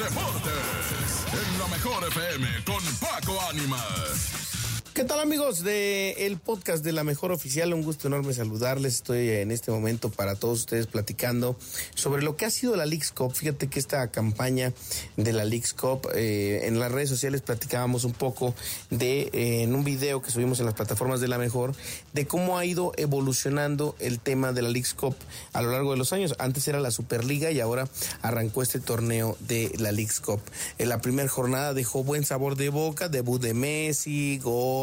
deportes. En la mejor FM con Paco Ánimas. ¿Qué tal amigos de el podcast de la mejor oficial? Un gusto enorme saludarles. Estoy en este momento para todos ustedes platicando sobre lo que ha sido la Leagues Cup. Fíjate que esta campaña de la Leagues Cup eh, en las redes sociales platicábamos un poco de eh, en un video que subimos en las plataformas de la mejor de cómo ha ido evolucionando el tema de la Leagues Cup a lo largo de los años. Antes era la Superliga y ahora arrancó este torneo de la Leagues Cup. En la primera jornada dejó buen sabor de boca, debut de Messi, gol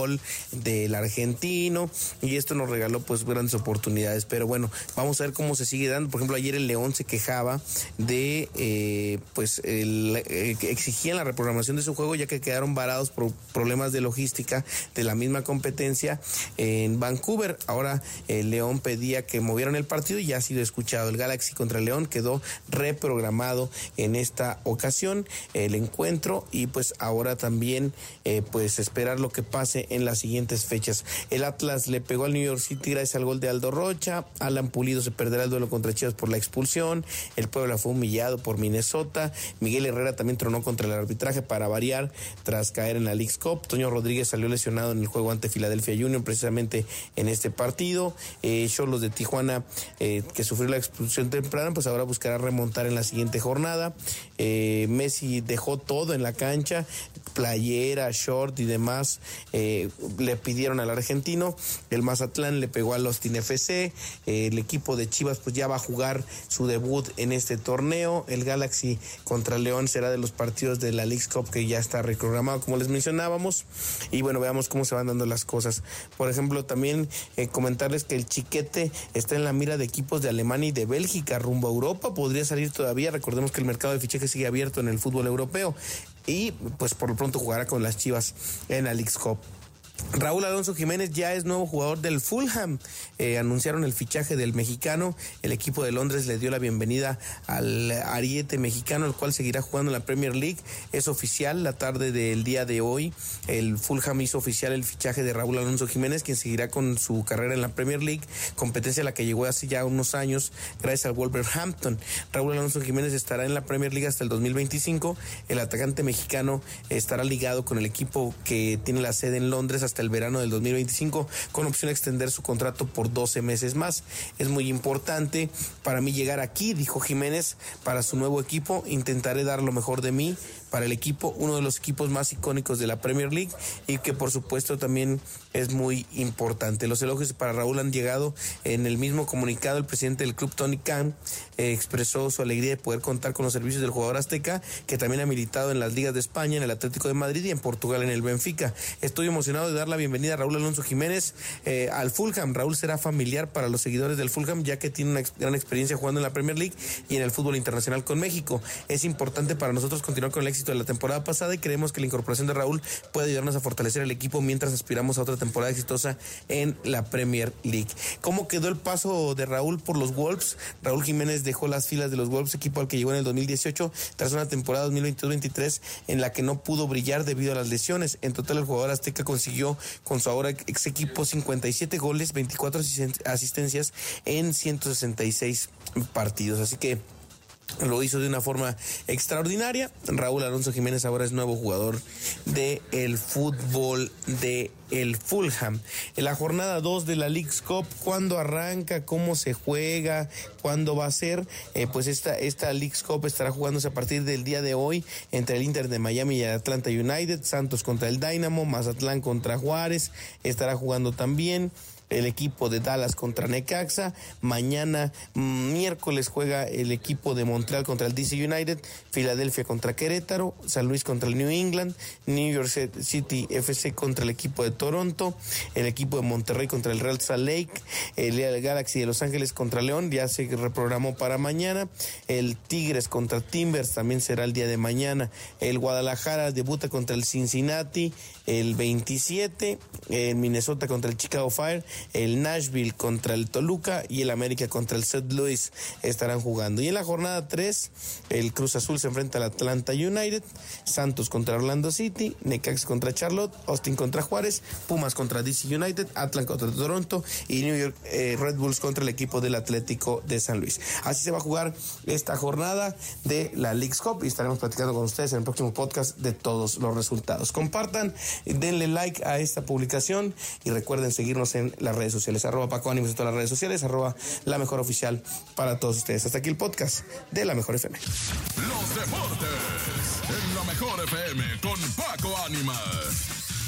del argentino y esto nos regaló pues grandes oportunidades. Pero bueno, vamos a ver cómo se sigue dando. Por ejemplo, ayer el León se quejaba de eh, pues eh, exigían la reprogramación de su juego ya que quedaron varados por problemas de logística de la misma competencia en Vancouver. Ahora el León pedía que movieran el partido y ya ha sido escuchado. El Galaxy contra el León quedó reprogramado en esta ocasión el encuentro y pues ahora también eh, pues esperar lo que pase en las siguientes fechas. El Atlas le pegó al New York City gracias al gol de Aldo Rocha. Alan Pulido se perderá el duelo contra Chivas por la expulsión. El Puebla fue humillado por Minnesota. Miguel Herrera también tronó contra el arbitraje para variar tras caer en la League's Cup. Toño Rodríguez salió lesionado en el juego ante Philadelphia Union precisamente en este partido. Eh, de Tijuana eh, que sufrió la expulsión temprana pues ahora buscará remontar en la siguiente jornada. Eh, Messi dejó todo en la cancha, playera, short y demás. Eh, le pidieron al argentino. El Mazatlán le pegó al Austin FC. el equipo de Chivas pues ya va a jugar su debut en este torneo. El Galaxy contra León será de los partidos de la League Cup que ya está reprogramado como les mencionábamos. Y bueno, veamos cómo se van dando las cosas. Por ejemplo, también eh, comentarles que el Chiquete está en la mira de equipos de Alemania y de Bélgica rumbo a Europa. Podría salir todavía. Recordemos que el mercado de fichajes sigue abierto en el fútbol europeo. Y pues por lo pronto jugará con las Chivas en la League Cup. Raúl Alonso Jiménez ya es nuevo jugador del Fulham. Eh, anunciaron el fichaje del mexicano. El equipo de Londres le dio la bienvenida al ariete mexicano, el cual seguirá jugando en la Premier League. Es oficial la tarde del día de hoy. El Fulham hizo oficial el fichaje de Raúl Alonso Jiménez, quien seguirá con su carrera en la Premier League, competencia a la que llegó hace ya unos años gracias al Wolverhampton. Raúl Alonso Jiménez estará en la Premier League hasta el 2025. El atacante mexicano estará ligado con el equipo que tiene la sede en Londres hasta el verano del 2025 con opción a extender su contrato por 12 meses más. Es muy importante para mí llegar aquí, dijo Jiménez, para su nuevo equipo. Intentaré dar lo mejor de mí para el equipo, uno de los equipos más icónicos de la Premier League y que por supuesto también es muy importante. Los elogios para Raúl han llegado en el mismo comunicado. El presidente del club, Tony Khan, eh, expresó su alegría de poder contar con los servicios del jugador azteca, que también ha militado en las ligas de España, en el Atlético de Madrid y en Portugal en el Benfica. Estoy emocionado de dar la bienvenida a Raúl Alonso Jiménez eh, al Fulham. Raúl será familiar para los seguidores del Fulham, ya que tiene una gran experiencia jugando en la Premier League y en el fútbol internacional con México. Es importante para nosotros continuar con el éxito de la temporada pasada y creemos que la incorporación de Raúl puede ayudarnos a fortalecer el equipo mientras aspiramos a otra temporada exitosa en la Premier League. ¿Cómo quedó el paso de Raúl por los Wolves? Raúl Jiménez dejó las filas de los Wolves, equipo al que llegó en el 2018, tras una temporada 2022-23 en la que no pudo brillar debido a las lesiones. En total, el jugador azteca consiguió con su ahora ex equipo 57 goles, 24 asistencias en 166 partidos. Así que lo hizo de una forma extraordinaria. Raúl Alonso Jiménez ahora es nuevo jugador de el fútbol de el Fulham. En la jornada 2 de la League's Cup, ¿cuándo arranca? ¿Cómo se juega? ¿Cuándo va a ser? Eh, pues esta, esta League's Cup estará jugándose a partir del día de hoy entre el Inter de Miami y el Atlanta United, Santos contra el Dynamo, Mazatlán contra Juárez, estará jugando también el equipo de Dallas contra Necaxa. Mañana mm, miércoles juega el equipo de Montreal contra el DC United, Filadelfia contra Querétaro, San Luis contra el New England, New York City FC contra el equipo de Toronto, el equipo de Monterrey contra el Real Salt Lake, el Galaxy de Los Ángeles contra León, ya se reprogramó para mañana, el Tigres contra Timbers también será el día de mañana, el Guadalajara debuta contra el Cincinnati el 27, el Minnesota contra el Chicago Fire, el Nashville contra el Toluca y el América contra el St. Louis estarán jugando. Y en la jornada 3, el Cruz Azul se enfrenta al Atlanta United, Santos contra Orlando City, Necax contra Charlotte, Austin contra Juárez, Pumas contra DC United, Atlanta contra Toronto y New York eh, Red Bulls contra el equipo del Atlético de San Luis. Así se va a jugar esta jornada de la League's Cup y estaremos platicando con ustedes en el próximo podcast de todos los resultados. Compartan, denle like a esta publicación y recuerden seguirnos en las redes sociales, arroba Paco Ánimos en todas las redes sociales, arroba la mejor oficial para todos ustedes. Hasta aquí el podcast de la mejor FM. Los deportes en la mejor FM con Paco Ánimas.